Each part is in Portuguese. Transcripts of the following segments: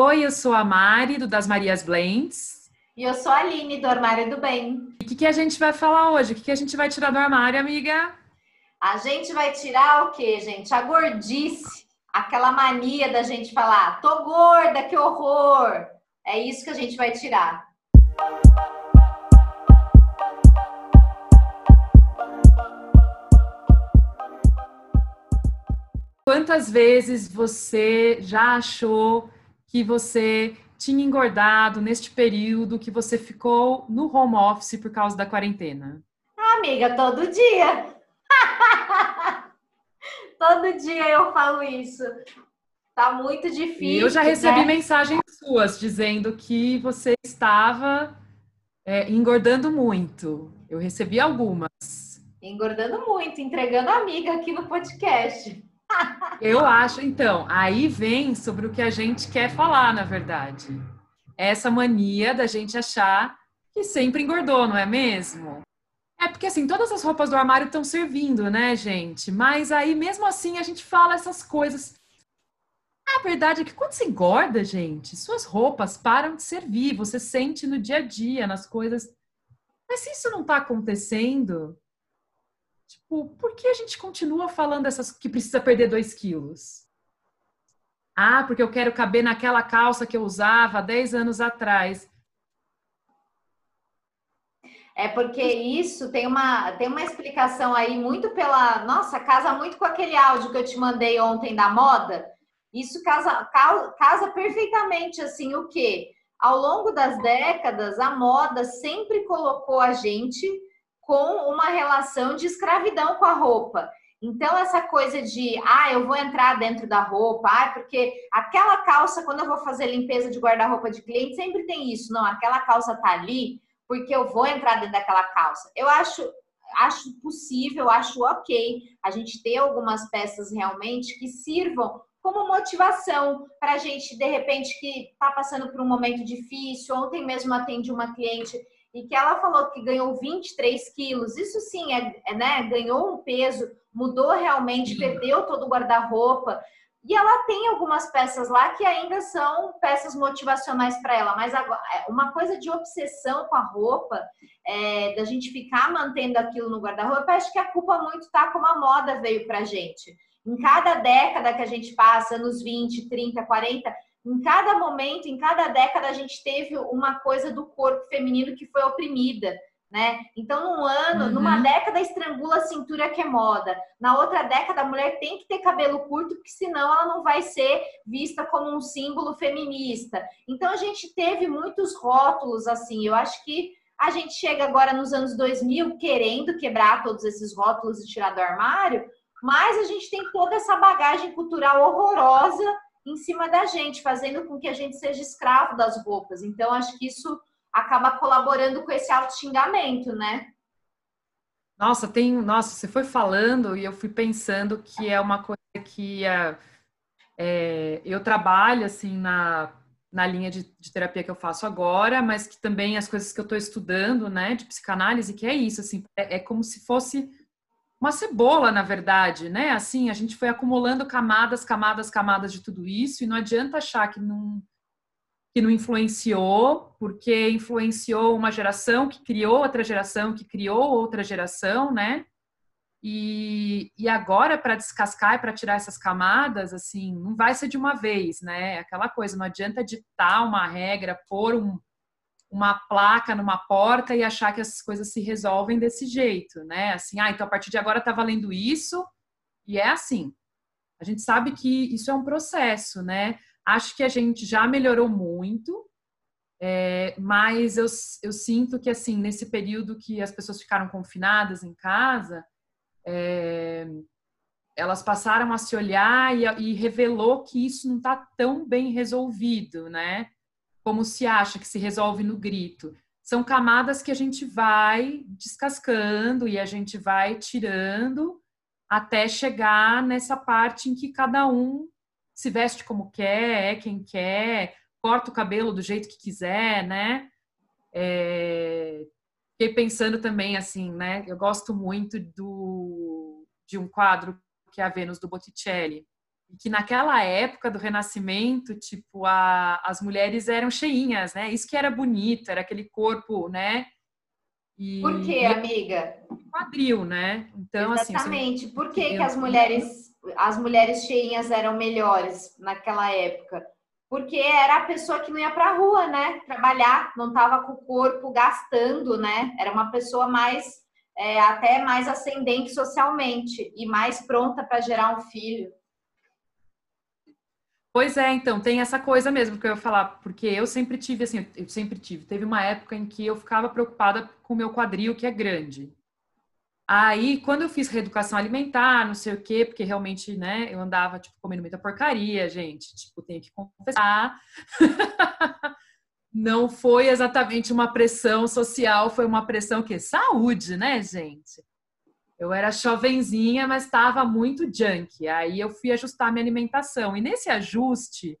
Oi, eu sou a Mari, do Das Marias Blends. E eu sou a Aline, do Armário do Bem. E o que, que a gente vai falar hoje? O que, que a gente vai tirar do armário, amiga? A gente vai tirar o quê, gente? A gordice. Aquela mania da gente falar, tô gorda, que horror. É isso que a gente vai tirar. Quantas vezes você já achou que você tinha engordado neste período que você ficou no home office por causa da quarentena? Amiga, todo dia. todo dia eu falo isso. Tá muito difícil. Eu já recebi né? mensagens suas dizendo que você estava é, engordando muito. Eu recebi algumas. Engordando muito, entregando amiga aqui no podcast. Eu acho, então, aí vem sobre o que a gente quer falar, na verdade. Essa mania da gente achar que sempre engordou, não é mesmo? É porque assim, todas as roupas do armário estão servindo, né, gente? Mas aí mesmo assim a gente fala essas coisas. A verdade é que quando você engorda, gente, suas roupas param de servir, você sente no dia a dia, nas coisas. Mas se isso não está acontecendo, Tipo, por que a gente continua falando essas que precisa perder 2 quilos? Ah, porque eu quero caber naquela calça que eu usava 10 anos atrás. É porque isso tem uma, tem uma explicação aí muito pela. Nossa, casa muito com aquele áudio que eu te mandei ontem da moda. Isso casa, casa perfeitamente assim o que? Ao longo das décadas, a moda sempre colocou a gente com uma relação de escravidão com a roupa. Então, essa coisa de, ah, eu vou entrar dentro da roupa, ah, porque aquela calça, quando eu vou fazer limpeza de guarda-roupa de cliente, sempre tem isso, não, aquela calça tá ali porque eu vou entrar dentro daquela calça. Eu acho, acho possível, acho ok a gente ter algumas peças realmente que sirvam como motivação para a gente, de repente, que está passando por um momento difícil. Ontem mesmo atendi uma cliente e que ela falou que ganhou 23 quilos. Isso sim, é, é né? Ganhou um peso, mudou realmente, perdeu todo o guarda-roupa. E ela tem algumas peças lá que ainda são peças motivacionais para ela, mas agora, é, uma coisa de obsessão com a roupa, é, da gente ficar mantendo aquilo no guarda-roupa, acho que a culpa muito tá como a moda veio pra gente. Em cada década que a gente passa, anos 20, 30, 40, em cada momento, em cada década, a gente teve uma coisa do corpo feminino que foi oprimida. Né? Então, num ano, uhum. numa década, estrangula a cintura que é moda. Na outra década, a mulher tem que ter cabelo curto, porque senão ela não vai ser vista como um símbolo feminista. Então, a gente teve muitos rótulos assim. Eu acho que a gente chega agora nos anos 2000 querendo quebrar todos esses rótulos e tirar do armário, mas a gente tem toda essa bagagem cultural horrorosa em cima da gente, fazendo com que a gente seja escravo das roupas. Então, acho que isso acaba colaborando com esse auto-xingamento, né? Nossa, tem. Nossa, você foi falando e eu fui pensando que é uma coisa que é, é, eu trabalho assim na, na linha de, de, terapia que eu faço agora, mas que também as coisas que eu estou estudando, né, de psicanálise, que é isso, assim, é, é como se fosse uma cebola, na verdade, né? Assim, a gente foi acumulando camadas, camadas, camadas de tudo isso, e não adianta achar que não, que não influenciou, porque influenciou uma geração que criou outra geração, que criou outra geração, né? E, e agora, para descascar e para tirar essas camadas, assim, não vai ser de uma vez, né? Aquela coisa, não adianta ditar uma regra, pôr um, uma placa numa porta e achar que as coisas se resolvem desse jeito, né? Assim, ah, então a partir de agora tá valendo isso e é assim. A gente sabe que isso é um processo, né? Acho que a gente já melhorou muito, é, mas eu, eu sinto que, assim, nesse período que as pessoas ficaram confinadas em casa, é, elas passaram a se olhar e, e revelou que isso não está tão bem resolvido, né? Como se acha que se resolve no grito. São camadas que a gente vai descascando e a gente vai tirando até chegar nessa parte em que cada um se veste como quer, é quem quer, corta o cabelo do jeito que quiser, né? É... Fiquei pensando também assim, né? Eu gosto muito do de um quadro que é a Vênus do Botticelli, que naquela época do Renascimento, tipo, a, as mulheres eram cheinhas, né? Isso que era bonito, era aquele corpo, né? E, Por quê, amiga? Quadril, né? Então, assim, Exatamente. assim. Por que, que as mulheres, as mulheres cheinhas eram melhores naquela época? Porque era a pessoa que não ia para a rua, né? Trabalhar, não estava com o corpo gastando, né? Era uma pessoa mais, é, até mais ascendente socialmente e mais pronta para gerar um filho. Pois é, então, tem essa coisa mesmo que eu ia falar, porque eu sempre tive, assim, eu sempre tive. Teve uma época em que eu ficava preocupada com o meu quadril, que é grande. Aí, quando eu fiz reeducação alimentar, não sei o quê, porque realmente, né, eu andava, tipo, comendo muita porcaria, gente, tipo, tenho que confessar. não foi exatamente uma pressão social, foi uma pressão que saúde, né, gente? Eu era jovenzinha, mas estava muito junk. Aí eu fui ajustar minha alimentação. E nesse ajuste,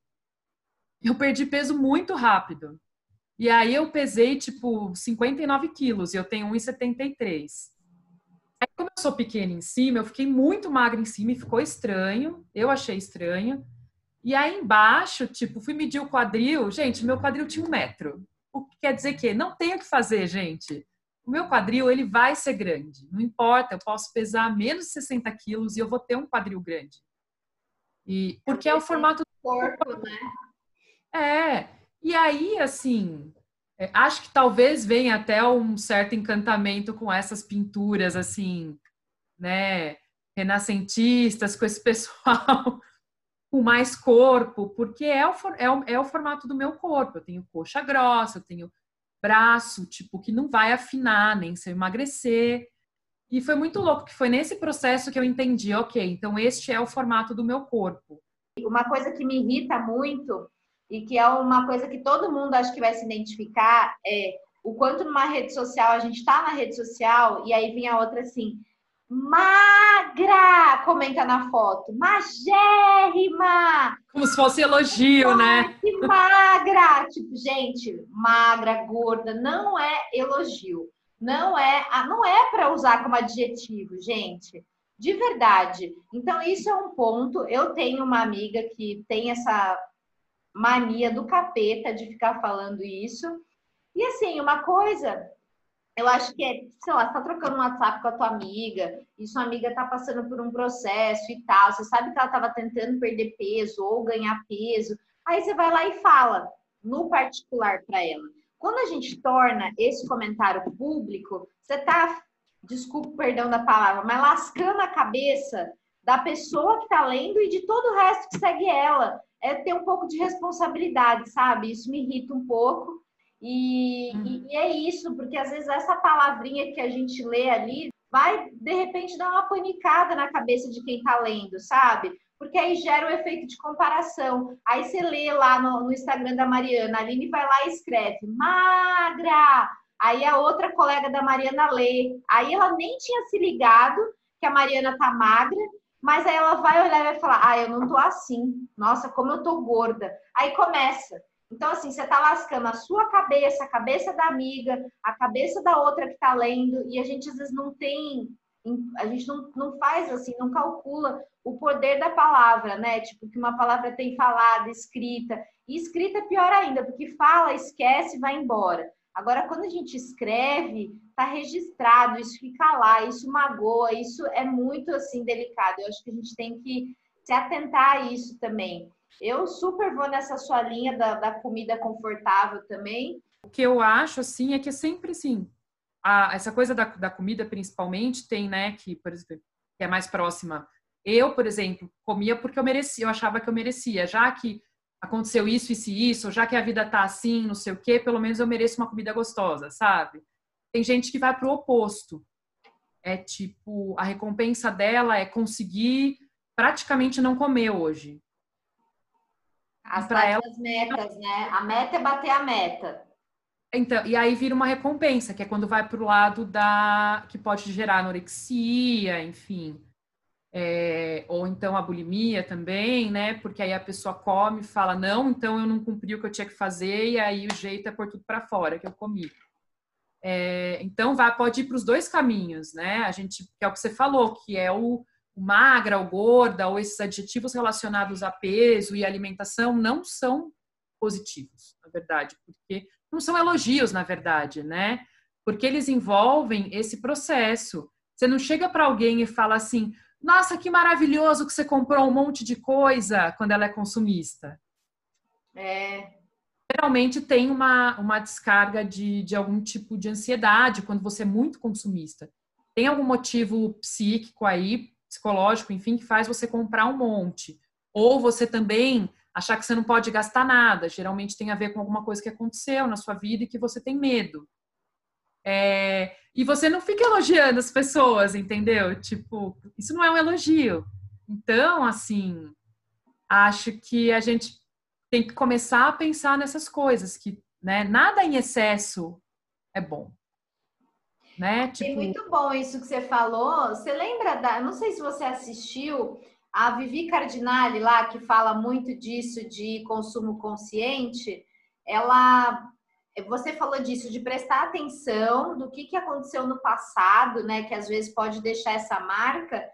eu perdi peso muito rápido. E aí eu pesei, tipo, 59 quilos. E eu tenho 1,73. Aí, como eu sou pequena em cima, eu fiquei muito magra em cima e ficou estranho. Eu achei estranho. E aí embaixo, tipo, fui medir o quadril. Gente, meu quadril tinha um metro. O que quer dizer que não tem o que fazer, gente o meu quadril ele vai ser grande. Não importa, eu posso pesar menos de 60 quilos e eu vou ter um quadril grande. E porque é o formato do corpo, né? É. E aí, assim, é, acho que talvez venha até um certo encantamento com essas pinturas, assim, né? Renascentistas, com esse pessoal com mais corpo, porque é o, é, o, é o formato do meu corpo. Eu tenho coxa grossa, eu tenho braço, tipo, que não vai afinar, nem se eu emagrecer. E foi muito louco, que foi nesse processo que eu entendi, ok, então este é o formato do meu corpo. Uma coisa que me irrita muito e que é uma coisa que todo mundo acho que vai se identificar é o quanto numa rede social a gente está na rede social e aí vem a outra assim, magra, comenta na foto, magérrima. Como se fosse elogio, né? Que magra, tipo, gente, magra, gorda, não é elogio. Não é, não é para usar como adjetivo, gente. De verdade. Então isso é um ponto. Eu tenho uma amiga que tem essa mania do capeta de ficar falando isso. E assim, uma coisa eu acho que é, sei lá, você tá trocando um WhatsApp com a tua amiga, e sua amiga tá passando por um processo e tal, você sabe que ela tava tentando perder peso ou ganhar peso, aí você vai lá e fala no particular para ela. Quando a gente torna esse comentário público, você tá, desculpa o perdão da palavra, mas lascando a cabeça da pessoa que tá lendo e de todo o resto que segue ela. É ter um pouco de responsabilidade, sabe? Isso me irrita um pouco. E, uhum. e, e, é isso, porque às vezes essa palavrinha que a gente lê ali vai, de repente, dar uma panicada na cabeça de quem está lendo, sabe? Porque aí gera o efeito de comparação. Aí você lê lá no, no Instagram da Mariana, a Aline vai lá e escreve, magra! Aí a outra colega da Mariana lê. Aí ela nem tinha se ligado que a Mariana tá magra, mas aí ela vai olhar e vai falar: Ah, eu não tô assim. Nossa, como eu tô gorda. Aí começa. Então, assim, você está lascando a sua cabeça, a cabeça da amiga, a cabeça da outra que está lendo, e a gente às vezes não tem, a gente não, não faz assim, não calcula o poder da palavra, né? Tipo, que uma palavra tem falada, escrita. E escrita é pior ainda, porque fala, esquece, vai embora. Agora, quando a gente escreve, está registrado, isso fica lá, isso magoa, isso é muito assim delicado. Eu acho que a gente tem que se atentar a isso também. Eu super vou nessa sua linha da, da comida confortável também. O que eu acho, assim, é que é sempre assim, a, essa coisa da, da comida, principalmente, tem, né, que, por exemplo, que é mais próxima. Eu, por exemplo, comia porque eu merecia, eu achava que eu merecia, já que aconteceu isso, isso e isso, já que a vida tá assim, não sei o quê, pelo menos eu mereço uma comida gostosa, sabe? Tem gente que vai pro oposto. É tipo, a recompensa dela é conseguir praticamente não comer hoje. As ela metas, né? A meta é bater a meta. Então, e aí vira uma recompensa, que é quando vai para o lado da que pode gerar anorexia, enfim. É, ou então a bulimia também, né? Porque aí a pessoa come e fala, não, então eu não cumpri o que eu tinha que fazer, e aí o jeito é pôr tudo para fora que eu comi. É, então vai, pode ir para os dois caminhos, né? A gente, que é o que você falou, que é o, magra ou gorda ou esses adjetivos relacionados a peso e alimentação não são positivos, na verdade, porque não são elogios, na verdade, né? Porque eles envolvem esse processo. Você não chega para alguém e fala assim: "Nossa, que maravilhoso que você comprou um monte de coisa" quando ela é consumista. É. Geralmente tem uma, uma descarga de, de algum tipo de ansiedade quando você é muito consumista. Tem algum motivo psíquico aí, psicológico, enfim, que faz você comprar um monte. Ou você também achar que você não pode gastar nada. Geralmente tem a ver com alguma coisa que aconteceu na sua vida e que você tem medo. É, e você não fica elogiando as pessoas, entendeu? Tipo, isso não é um elogio. Então, assim, acho que a gente tem que começar a pensar nessas coisas, que né, nada em excesso é bom. Né? Tipo... É muito bom isso que você falou. Você lembra da. Não sei se você assistiu a Vivi Cardinale lá, que fala muito disso de consumo consciente. Ela. Você falou disso, de prestar atenção do que, que aconteceu no passado, né? Que às vezes pode deixar essa marca.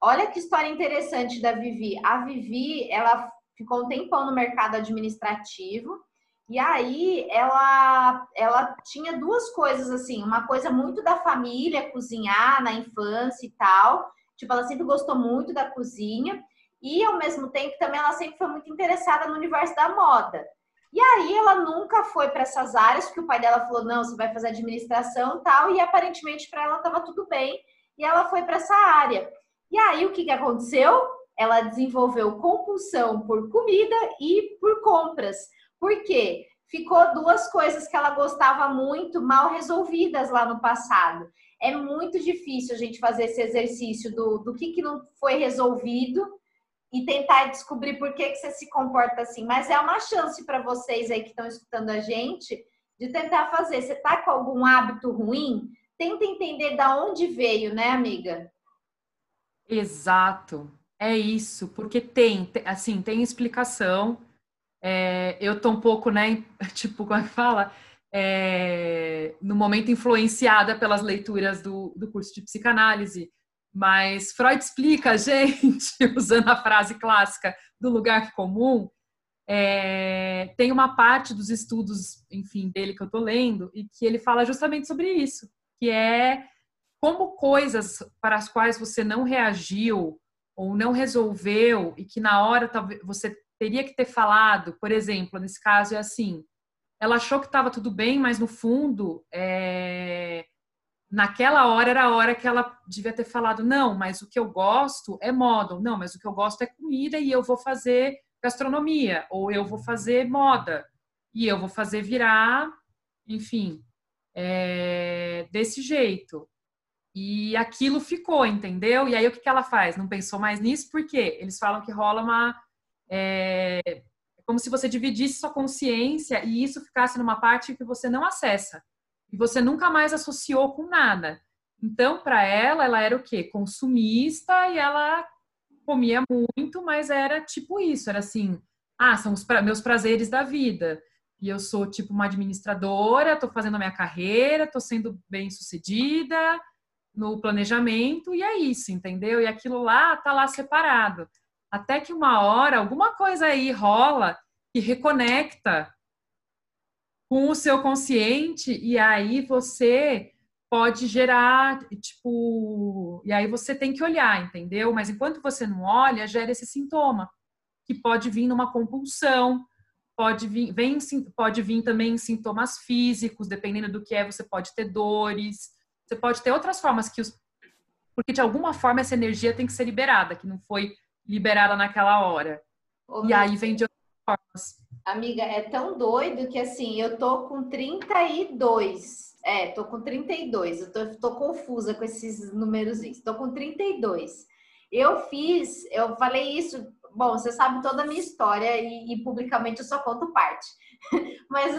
Olha que história interessante da Vivi. A Vivi, ela ficou um tempão no mercado administrativo. E aí ela ela tinha duas coisas assim, uma coisa muito da família, cozinhar na infância e tal. Tipo, ela sempre gostou muito da cozinha e ao mesmo tempo também ela sempre foi muito interessada no universo da moda. E aí ela nunca foi para essas áreas, porque o pai dela falou: "Não, você vai fazer administração", tal, e aparentemente para ela estava tudo bem, e ela foi para essa área. E aí o que que aconteceu? ela desenvolveu compulsão por comida e por compras. Por quê? Ficou duas coisas que ela gostava muito mal resolvidas lá no passado. É muito difícil a gente fazer esse exercício do, do que, que não foi resolvido e tentar descobrir por que, que você se comporta assim. Mas é uma chance para vocês aí que estão escutando a gente de tentar fazer. Você está com algum hábito ruim? Tenta entender da onde veio, né, amiga? Exato. É isso, porque tem, assim, tem explicação. É, eu tô um pouco, né, tipo, como é que fala? É, no momento influenciada pelas leituras do, do curso de psicanálise, mas Freud explica a gente, usando a frase clássica do lugar comum, é, tem uma parte dos estudos, enfim, dele que eu tô lendo, e que ele fala justamente sobre isso, que é como coisas para as quais você não reagiu ou não resolveu e que na hora você teria que ter falado, por exemplo, nesse caso é assim, ela achou que estava tudo bem, mas no fundo, é... naquela hora era a hora que ela devia ter falado, não, mas o que eu gosto é moda, não, mas o que eu gosto é comida e eu vou fazer gastronomia, ou eu vou fazer moda, e eu vou fazer virar, enfim, é... desse jeito. E aquilo ficou, entendeu? E aí o que, que ela faz? Não pensou mais nisso, porque eles falam que rola uma. É, é, como se você dividisse sua consciência e isso ficasse numa parte que você não acessa. E você nunca mais associou com nada. Então, para ela, ela era o quê? Consumista e ela comia muito, mas era tipo isso: era assim, ah, são os pra meus prazeres da vida. E eu sou tipo uma administradora, estou fazendo a minha carreira, estou sendo bem sucedida no planejamento e é isso, entendeu? E aquilo lá tá lá separado. Até que uma hora alguma coisa aí rola e reconecta com o seu consciente e aí você pode gerar, tipo, e aí você tem que olhar, entendeu? Mas enquanto você não olha, gera esse sintoma que pode vir numa compulsão, pode vir, vem, pode vir também sintomas físicos, dependendo do que é, você pode ter dores, você pode ter outras formas que os. Porque de alguma forma essa energia tem que ser liberada, que não foi liberada naquela hora. Ô, e aí vem de outras formas. Amiga, é tão doido que assim, eu tô com 32. É, tô com 32. Eu tô, tô confusa com esses números. Tô com 32. Eu fiz, eu falei isso. Bom, você sabe toda a minha história e, e publicamente eu só conto parte. Mas,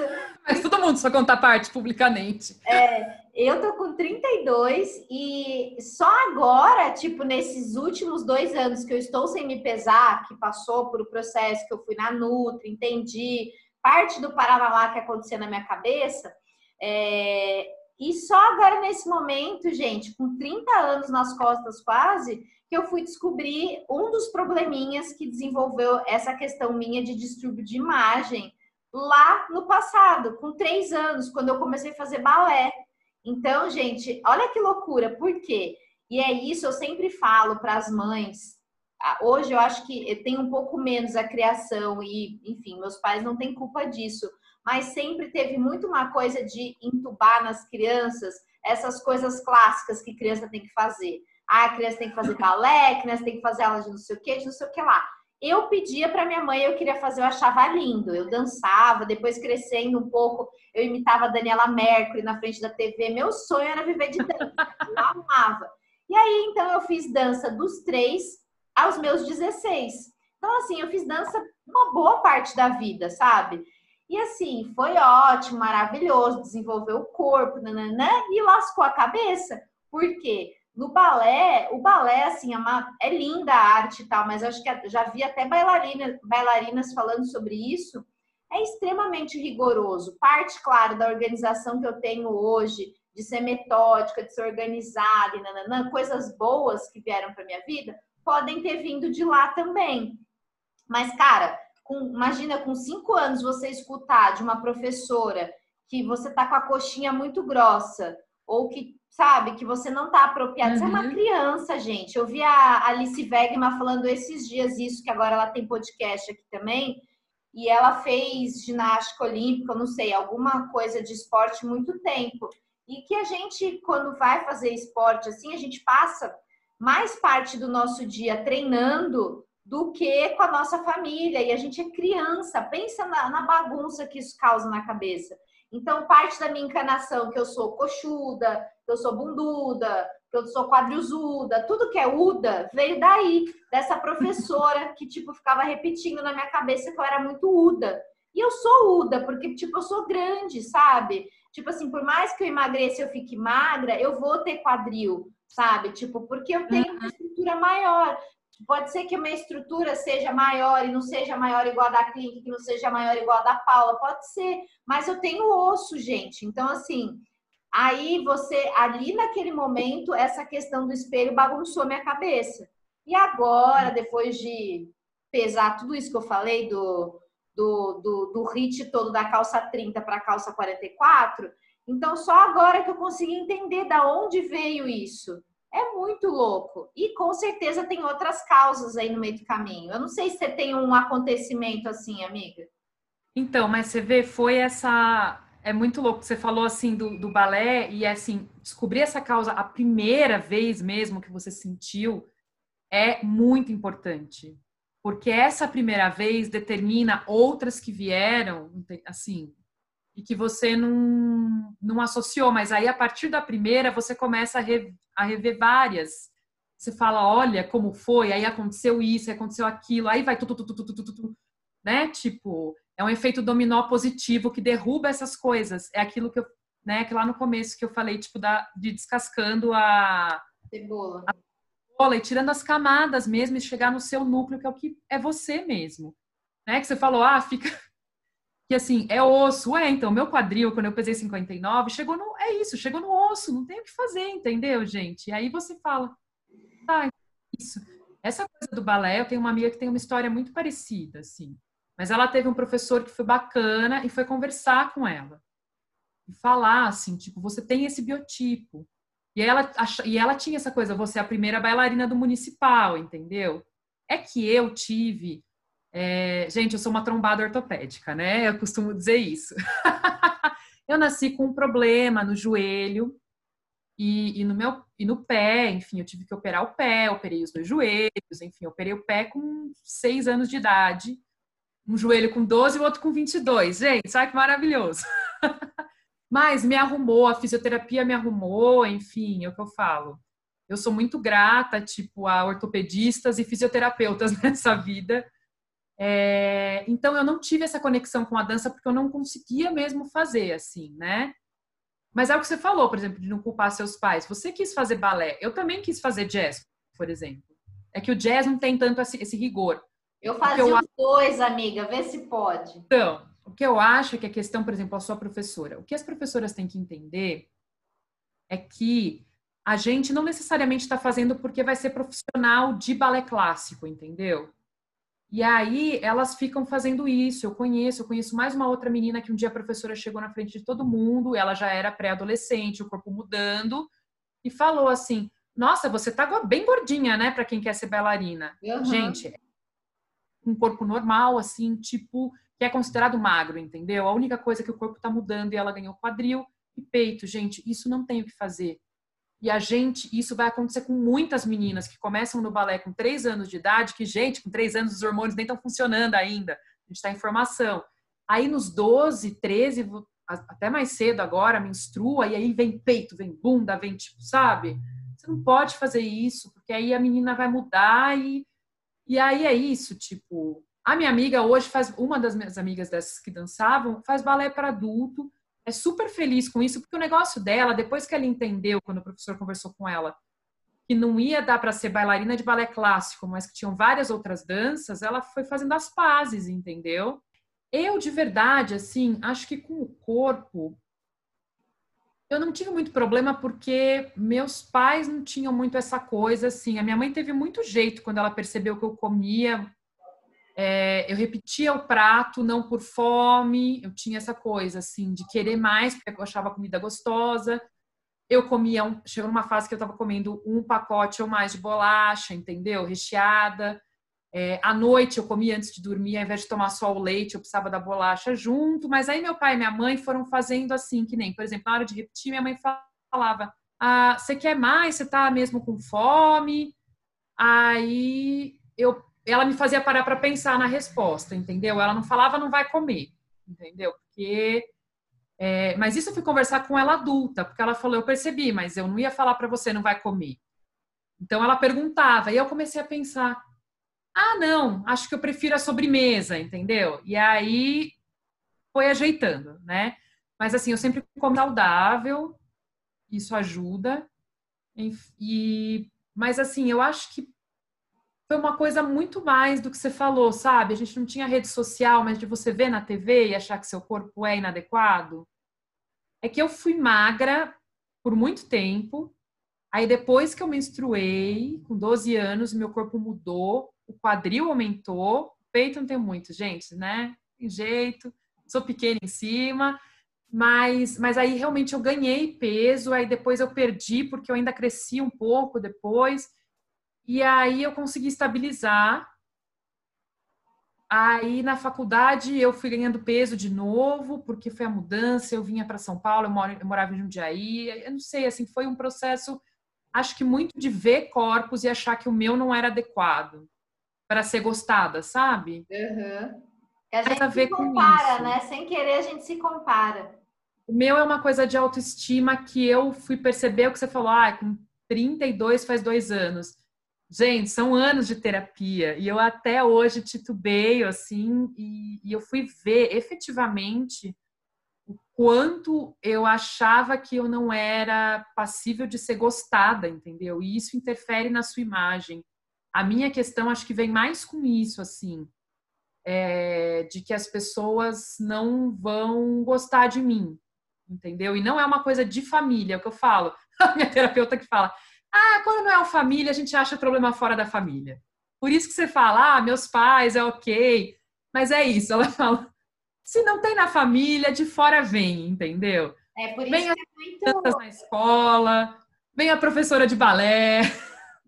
Mas todo mundo só conta parte publicamente. É, eu tô com 32 e só agora, tipo, nesses últimos dois anos que eu estou sem me pesar, que passou por o processo que eu fui na Nutri, entendi parte do Paraná que acontecia na minha cabeça, é, E só agora nesse momento, gente, com 30 anos nas costas quase, que eu fui descobrir um dos probleminhas que desenvolveu essa questão minha de distúrbio de imagem lá no passado, com três anos, quando eu comecei a fazer balé. Então, gente, olha que loucura, por quê? E é isso, eu sempre falo para as mães. Hoje eu acho que tem um pouco menos a criação e, enfim, meus pais não têm culpa disso, mas sempre teve muito uma coisa de entubar nas crianças essas coisas clássicas que criança tem que fazer. Ah, a criança tem que fazer balé, a criança tem que fazer aula de não sei o que, de não sei o que lá. Eu pedia para minha mãe, eu queria fazer, eu achava lindo. Eu dançava, depois crescendo um pouco, eu imitava a Daniela Mercury na frente da TV. Meu sonho era viver de dança. Eu amava. E aí, então, eu fiz dança dos três aos meus 16. Então, assim, eu fiz dança uma boa parte da vida, sabe? E assim, foi ótimo, maravilhoso, desenvolveu o corpo, nananã, e lascou a cabeça. Por quê? No balé, o balé, assim, é, uma, é linda a arte e tal, mas acho que já vi até bailarinas, bailarinas falando sobre isso. É extremamente rigoroso. Parte, claro, da organização que eu tenho hoje, de ser metódica, de ser organizada e nananã, coisas boas que vieram para minha vida, podem ter vindo de lá também. Mas, cara, com, imagina com cinco anos você escutar de uma professora que você tá com a coxinha muito grossa, ou que sabe, que você não tá apropriado. Uhum. Você é uma uhum. criança, gente. Eu vi a Alice Wegman falando esses dias isso, que agora ela tem podcast aqui também, e ela fez ginástica olímpica, não sei, alguma coisa de esporte muito tempo. E que a gente, quando vai fazer esporte assim, a gente passa mais parte do nosso dia treinando do que com a nossa família. E a gente é criança, pensa na, na bagunça que isso causa na cabeça. Então, parte da minha encanação, que eu sou coxuda, que eu sou bunduda, que eu sou quadrizuda, tudo que é uda, veio daí, dessa professora que, tipo, ficava repetindo na minha cabeça que eu era muito uda. E eu sou uda, porque, tipo, eu sou grande, sabe? Tipo assim, por mais que eu emagreça e eu fique magra, eu vou ter quadril, sabe? Tipo, porque eu tenho uma estrutura maior. Pode ser que a minha estrutura seja maior e não seja maior igual a da Clínica, que não seja maior igual a da Paula, pode ser, mas eu tenho osso, gente. Então, assim, aí você, ali naquele momento, essa questão do espelho bagunçou minha cabeça. E agora, depois de pesar tudo isso que eu falei, do, do, do, do hit todo da calça 30 para a calça 44, então só agora que eu consegui entender da onde veio isso. É muito louco. E com certeza tem outras causas aí no meio do caminho. Eu não sei se você tem um acontecimento assim, amiga. Então, mas você vê, foi essa. É muito louco. Você falou assim do, do balé e assim, descobrir essa causa a primeira vez mesmo que você sentiu é muito importante. Porque essa primeira vez determina outras que vieram, assim, e que você não, não associou, mas aí a partir da primeira você começa a, re, a rever várias. Você fala, olha como foi, aí aconteceu isso, aí aconteceu aquilo, aí vai tudo, tudo, tudo, tudo, tudo, né? Tipo, é um efeito dominó positivo que derruba essas coisas. É aquilo que eu, né, que lá no começo que eu falei, tipo, da, de descascando a cebola. A cebola e tirando as camadas mesmo e chegar no seu núcleo, que é o que é você mesmo. Né? Que você falou, ah, fica que assim, é osso. É, então, meu quadril, quando eu pesei 59, chegou no. É isso, chegou no osso, não tem o que fazer, entendeu, gente? E aí você fala, tá, isso. Essa coisa do balé, eu tenho uma amiga que tem uma história muito parecida, assim. Mas ela teve um professor que foi bacana e foi conversar com ela. E falar, assim, tipo, você tem esse biotipo. E ela, e ela tinha essa coisa, você é a primeira bailarina do municipal, entendeu? É que eu tive é, gente, eu sou uma trombada ortopédica, né? Eu costumo dizer isso. eu nasci com um problema no joelho e, e, no meu e no pé, enfim, eu tive que operar o pé, operei os dois joelhos, enfim, operei o pé com seis anos de idade, um joelho com 12 e o outro com 22. Gente, sabe que maravilhoso. Mas me arrumou, a fisioterapia me arrumou, enfim, é o que eu falo. Eu sou muito grata, tipo, a ortopedistas e fisioterapeutas nessa vida, é, então eu não tive essa conexão com a dança porque eu não conseguia mesmo fazer assim, né? Mas é o que você falou, por exemplo, de não culpar seus pais. Você quis fazer balé, eu também quis fazer jazz, por exemplo. É que o jazz não tem tanto esse, rigor. Eu fazia eu... os dois, amiga, vê se pode. Então, o que eu acho é que a questão, por exemplo, a sua professora, o que as professoras têm que entender é que a gente não necessariamente está fazendo porque vai ser profissional de balé clássico, entendeu? E aí elas ficam fazendo isso. Eu conheço, eu conheço mais uma outra menina que um dia a professora chegou na frente de todo mundo, ela já era pré-adolescente, o corpo mudando, e falou assim: Nossa, você tá bem gordinha, né, para quem quer ser bailarina. Uhum. Gente, um corpo normal, assim, tipo, que é considerado magro, entendeu? A única coisa é que o corpo tá mudando e ela ganhou quadril e peito, gente, isso não tem o que fazer. E a gente, isso vai acontecer com muitas meninas que começam no balé com três anos de idade, que, gente, com três anos os hormônios nem estão funcionando ainda. A gente está em formação. Aí nos 12, 13, até mais cedo agora, menstrua, e aí vem peito, vem bunda, vem tipo, sabe? Você não pode fazer isso, porque aí a menina vai mudar e, e aí é isso, tipo. A minha amiga hoje faz, uma das minhas amigas dessas que dançavam, faz balé para adulto é super feliz com isso, porque o negócio dela, depois que ela entendeu, quando o professor conversou com ela, que não ia dar para ser bailarina de balé clássico, mas que tinham várias outras danças, ela foi fazendo as pazes, entendeu? Eu, de verdade, assim, acho que com o corpo, eu não tive muito problema porque meus pais não tinham muito essa coisa, assim. A minha mãe teve muito jeito quando ela percebeu que eu comia é, eu repetia o prato não por fome, eu tinha essa coisa assim de querer mais porque eu achava a comida gostosa. Eu comia, um, chegou numa fase que eu estava comendo um pacote ou mais de bolacha, entendeu? Recheada. É, à noite eu comia antes de dormir, ao invés de tomar só o leite, eu precisava da bolacha junto. Mas aí meu pai e minha mãe foram fazendo assim, que nem, por exemplo, na hora de repetir, minha mãe falava: ah, Você quer mais? Você está mesmo com fome? Aí eu ela me fazia parar para pensar na resposta, entendeu? Ela não falava não vai comer, entendeu? Porque é, mas isso eu fui conversar com ela adulta, porque ela falou, eu percebi, mas eu não ia falar para você não vai comer. Então ela perguntava e eu comecei a pensar, ah não, acho que eu prefiro a sobremesa, entendeu? E aí foi ajeitando, né? Mas assim, eu sempre como saudável, isso ajuda. E mas assim, eu acho que foi uma coisa muito mais do que você falou, sabe? A gente não tinha rede social, mas de você ver na TV e achar que seu corpo é inadequado. É que eu fui magra por muito tempo. Aí depois que eu menstruei, com 12 anos, meu corpo mudou, o quadril aumentou, o peito não tem muito, gente, né? Tem jeito, sou pequena em cima, mas, mas aí realmente eu ganhei peso, aí depois eu perdi porque eu ainda cresci um pouco depois. E aí eu consegui estabilizar. Aí na faculdade eu fui ganhando peso de novo, porque foi a mudança, eu vinha para São Paulo, eu, moro, eu morava em Jundiaí, eu não sei, assim, foi um processo, acho que muito de ver corpos e achar que o meu não era adequado para ser gostada, sabe? Uhum. A gente a se compara, né? Sem querer a gente se compara. O meu é uma coisa de autoestima que eu fui perceber o que você falou, ah, com 32 faz dois anos Gente, são anos de terapia e eu até hoje titubeio assim e, e eu fui ver efetivamente o quanto eu achava que eu não era passível de ser gostada, entendeu? E isso interfere na sua imagem. A minha questão acho que vem mais com isso, assim, é, de que as pessoas não vão gostar de mim, entendeu? E não é uma coisa de família, é o que eu falo. A minha terapeuta que fala, ah, quando não é uma família, a gente acha problema fora da família. Por isso que você fala, ah, meus pais, é ok. Mas é isso, ela fala, se não tem na família, de fora vem, entendeu? É por isso vem as que é muito... na escola, vem a professora de balé.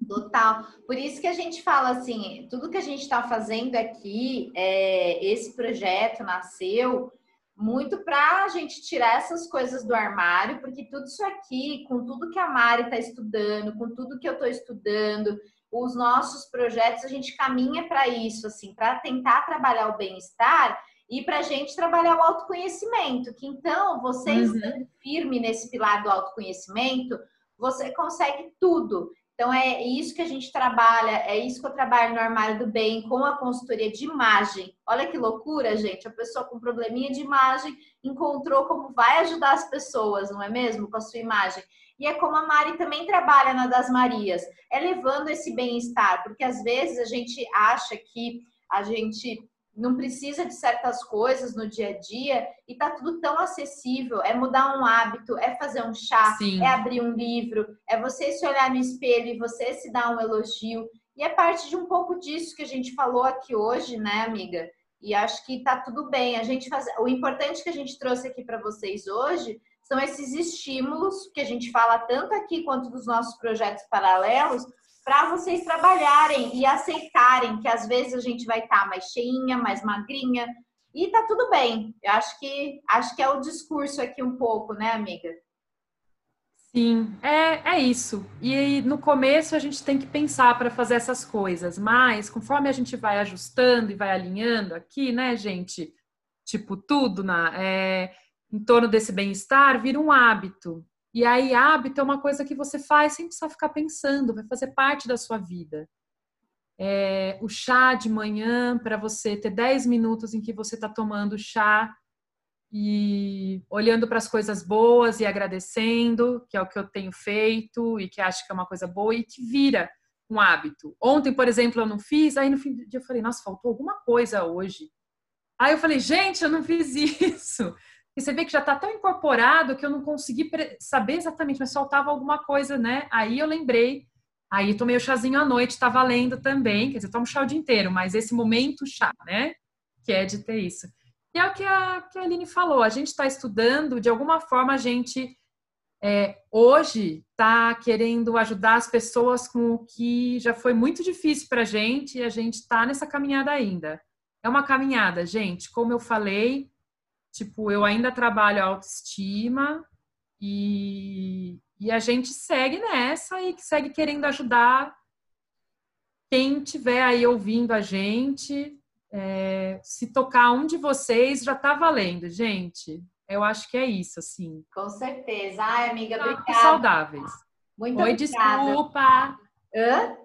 Total. Por isso que a gente fala assim, tudo que a gente está fazendo aqui, é, esse projeto nasceu muito para a gente tirar essas coisas do armário, porque tudo isso aqui, com tudo que a Mari está estudando, com tudo que eu estou estudando, os nossos projetos, a gente caminha para isso, assim, para tentar trabalhar o bem-estar e para a gente trabalhar o autoconhecimento. Que então, você uhum. estando firme nesse pilar do autoconhecimento, você consegue tudo. Então é isso que a gente trabalha, é isso que eu trabalho no Armário do Bem com a consultoria de imagem. Olha que loucura, gente. A pessoa com probleminha de imagem encontrou como vai ajudar as pessoas, não é mesmo? Com a sua imagem. E é como a Mari também trabalha na das Marias, é levando esse bem-estar, porque às vezes a gente acha que a gente não precisa de certas coisas no dia a dia e tá tudo tão acessível. É mudar um hábito, é fazer um chá, Sim. é abrir um livro, é você se olhar no espelho e você se dar um elogio. E é parte de um pouco disso que a gente falou aqui hoje, né, amiga? E acho que tá tudo bem. A gente faz... O importante que a gente trouxe aqui para vocês hoje são esses estímulos que a gente fala tanto aqui quanto dos nossos projetos paralelos, para vocês trabalharem e aceitarem que às vezes a gente vai estar tá mais cheinha, mais magrinha, e tá tudo bem. Eu acho que acho que é o discurso aqui um pouco, né, amiga? Sim, é, é isso. E no começo a gente tem que pensar para fazer essas coisas, mas conforme a gente vai ajustando e vai alinhando aqui, né, gente? Tipo, tudo na, é, em torno desse bem-estar, vira um hábito. E aí, hábito é uma coisa que você faz sem precisar ficar pensando, vai fazer parte da sua vida. É, o chá de manhã, para você ter 10 minutos em que você está tomando chá e olhando para as coisas boas e agradecendo, que é o que eu tenho feito e que acho que é uma coisa boa e que vira um hábito. Ontem, por exemplo, eu não fiz, aí no fim do dia eu falei, nossa, faltou alguma coisa hoje. Aí eu falei, gente, eu não fiz isso. E você vê que já está tão incorporado que eu não consegui saber exatamente, mas faltava alguma coisa, né? Aí eu lembrei, aí tomei o chazinho à noite, está valendo também, quer dizer, tomo chá o dia inteiro, mas esse momento chá, né? Que é de ter isso. E é o que a, que a Aline falou, a gente está estudando, de alguma forma a gente é, hoje está querendo ajudar as pessoas com o que já foi muito difícil para a gente e a gente está nessa caminhada ainda. É uma caminhada, gente, como eu falei, Tipo, eu ainda trabalho a autoestima e, e a gente segue nessa e segue querendo ajudar quem estiver aí ouvindo a gente. É, se tocar um de vocês, já tá valendo, gente. Eu acho que é isso, assim. Com certeza. Ai, amiga, obrigada. saudáveis. Muito Oi, obrigada. desculpa. Hã?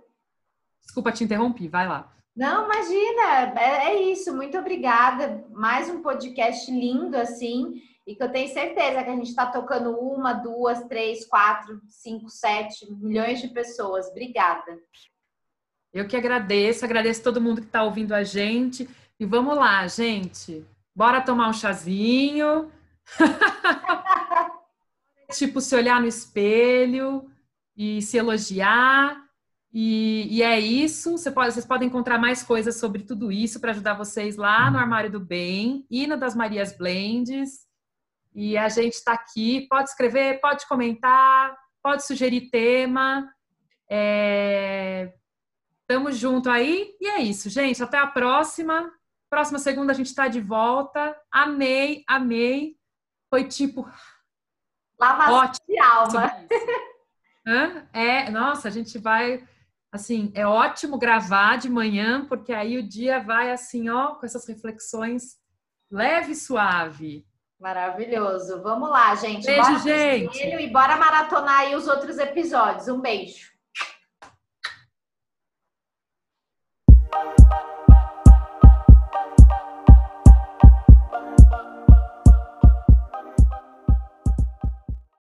Desculpa te interrompi, vai lá. Não, imagina, é, é, isso. Muito obrigada. Mais um podcast lindo assim, e que eu tenho certeza que a gente está tocando uma, duas, três, quatro, cinco, sete milhões de pessoas. Obrigada. Eu que agradeço, agradeço todo mundo que está ouvindo a gente. E vamos lá, gente. Bora tomar um chazinho. tipo, se olhar no espelho e se elogiar e, e, é isso. Você pode, vocês podem encontrar mais coisas sobre tudo isso para ajudar vocês lá no Armário do Bem e no das Marias Blends. E a gente está aqui. Pode escrever, pode comentar, pode sugerir tema. É... Tamo junto aí. E é isso, gente. Até a próxima. Próxima segunda a gente está de volta. Amei, amei. Foi tipo. Lavação de alma. Hã? É, nossa, a gente vai Assim, é ótimo gravar de manhã, porque aí o dia vai assim, ó, com essas reflexões leve e suave. Maravilhoso. Vamos lá, gente. Beijo, bora gente. E bora maratonar aí os outros episódios. Um beijo.